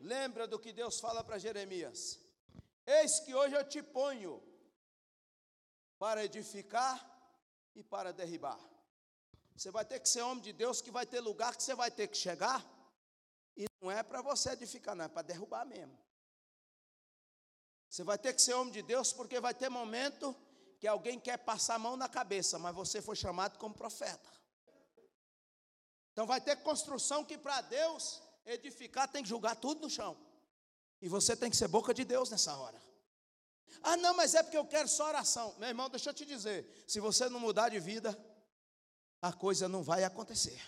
Lembra do que Deus fala para Jeremias: Eis que hoje eu te ponho para edificar e para derribar. Você vai ter que ser homem de Deus que vai ter lugar que você vai ter que chegar e não é para você edificar, não, é para derrubar mesmo. Você vai ter que ser homem de Deus, porque vai ter momento que alguém quer passar a mão na cabeça, mas você foi chamado como profeta. Então vai ter construção que para Deus edificar tem que julgar tudo no chão. E você tem que ser boca de Deus nessa hora. Ah, não, mas é porque eu quero só oração. Meu irmão, deixa eu te dizer: se você não mudar de vida, a coisa não vai acontecer.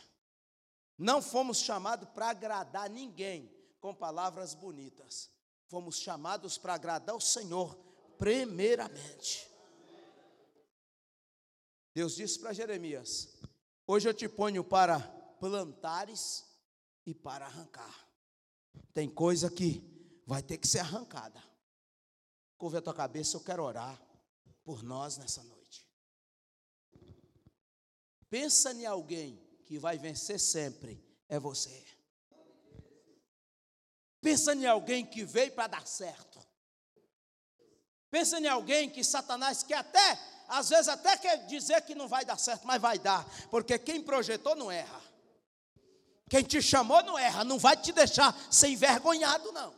Não fomos chamados para agradar ninguém com palavras bonitas. Fomos chamados para agradar o Senhor, primeiramente. Deus disse para Jeremias: Hoje eu te ponho para plantares e para arrancar. Tem coisa que vai ter que ser arrancada. Curve a tua cabeça, eu quero orar por nós nessa noite. Pensa em alguém que vai vencer sempre é você. Pensa em alguém que veio para dar certo. Pensa em alguém que Satanás quer até, às vezes até quer dizer que não vai dar certo, mas vai dar, porque quem projetou não erra. Quem te chamou não erra, não vai te deixar ser envergonhado, não.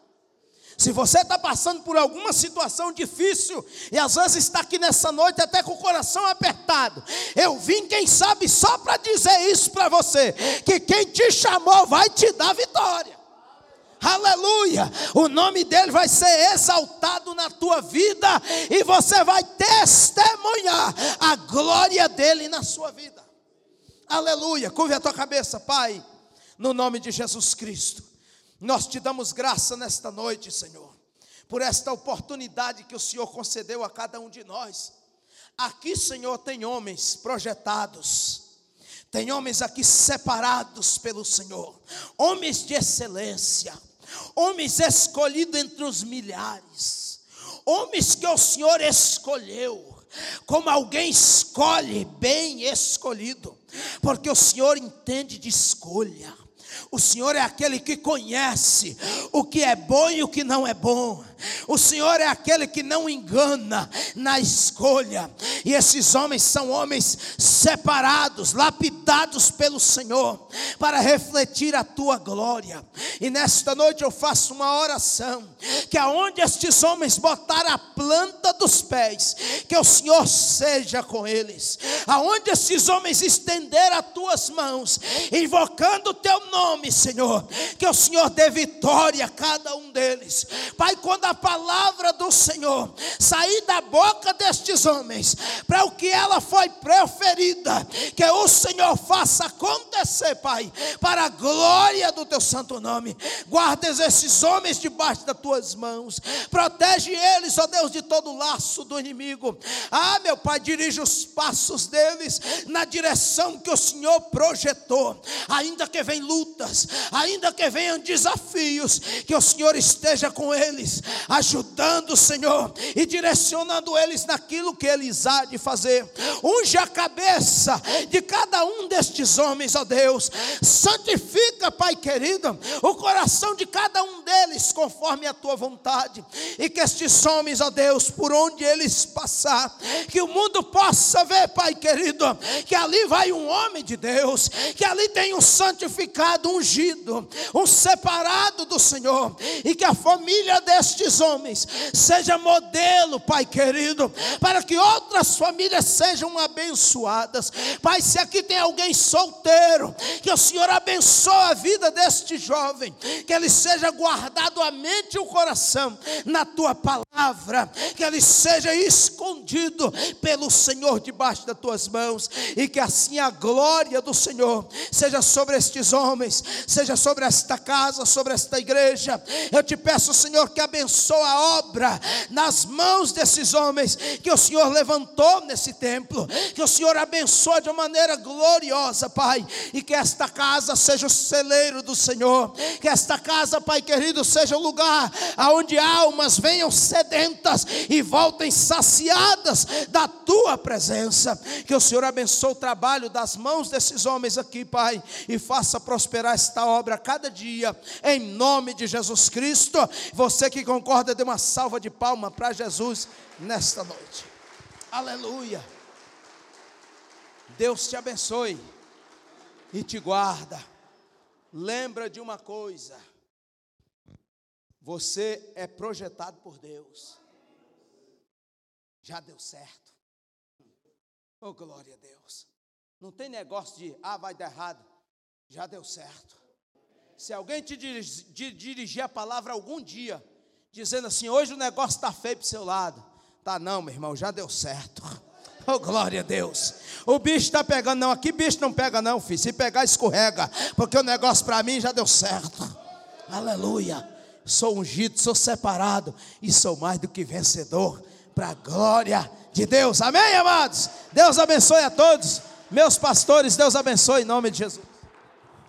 Se você está passando por alguma situação difícil e às vezes está aqui nessa noite até com o coração apertado, eu vim, quem sabe, só para dizer isso para você: que quem te chamou vai te dar vitória. Aleluia! O nome dele vai ser exaltado na tua vida e você vai testemunhar a glória dele na sua vida. Aleluia! Curve a tua cabeça, Pai, no nome de Jesus Cristo. Nós te damos graça nesta noite, Senhor, por esta oportunidade que o Senhor concedeu a cada um de nós. Aqui, Senhor, tem homens projetados tem homens aqui separados pelo Senhor, homens de excelência, homens escolhidos entre os milhares, homens que o Senhor escolheu, como alguém escolhe bem escolhido, porque o Senhor entende de escolha. O Senhor é aquele que conhece o que é bom e o que não é bom. O Senhor é aquele que não engana na escolha. E esses homens são homens separados, lapidados pelo Senhor, para refletir a tua glória. E nesta noite eu faço uma oração: que aonde estes homens botaram a planta dos pés, que o Senhor seja com eles. Aonde esses homens estender as tuas mãos, invocando o teu nome, Senhor, que o Senhor dê vitória a cada um deles. Pai, quando a palavra do Senhor sair da boca destes homens, para o que ela foi preferida, que o Senhor faça acontecer, Pai, para a glória do teu santo nome. Guardes esses homens debaixo das tuas mãos, protege eles, ó Deus, de todo laço do inimigo. Ah, meu Pai, dirige os passos deles na direção que o Senhor projetou, ainda que vem lutas, ainda que venham desafios, que o Senhor esteja com eles, ajudando, Senhor, e direcionando eles naquilo que eles há de fazer. Unge a cabeça de cada um destes homens, ó Deus. Santifica, Pai querido, o coração de cada um deles conforme a tua vontade. E que estes homens, ó Deus, por onde eles passar, que o mundo possa ver, Pai querido, que ali vai um homem de Deus, que ali tem um santificado, ungido, um separado do Senhor, e que a família destes homens seja modelo, Pai querido, para que outras famílias sejam abençoadas. Pai, se aqui tem alguém solteiro, que o Senhor abençoe a vida deste jovem, que ele seja guardado a mente e o coração na tua palavra, que ele seja escondido pelo Senhor debaixo das tuas mãos, e que assim a glória do Senhor seja sobre estes homens, seja sobre esta casa, sobre esta igreja. Eu te peço, Senhor, que abençoe a obra nas mãos desses homens que o Senhor levantou nesse templo, que o Senhor abençoe de uma maneira gloriosa, Pai, e que esta casa seja o celeiro do Senhor, que esta casa, Pai querido, seja o lugar aonde almas venham sedentas e voltem saciadas da tua presença. Que o Senhor abençoe o trabalho das mãos desses homens aqui, Pai, e faça prosperar esta obra cada dia, em nome de Jesus Cristo. Você que concorda, dê uma salva de palma para Jesus nesta noite. Aleluia. Deus te abençoe e te guarda. Lembra de uma coisa: você é projetado por Deus. Já deu certo. Oh, glória a Deus. Não tem negócio de, ah, vai dar errado. Já deu certo. Se alguém te dirigir, a palavra algum dia, dizendo assim: hoje o negócio está feio para o seu lado. Tá não, meu irmão, já deu certo. *laughs* Oh, glória a Deus. O bicho está pegando, não. Aqui bicho não pega, não, filho. Se pegar, escorrega. Porque o negócio para mim já deu certo. Aleluia. Sou ungido, sou separado e sou mais do que vencedor. Para a glória de Deus. Amém, amados? Deus abençoe a todos. Meus pastores, Deus abençoe em nome de Jesus.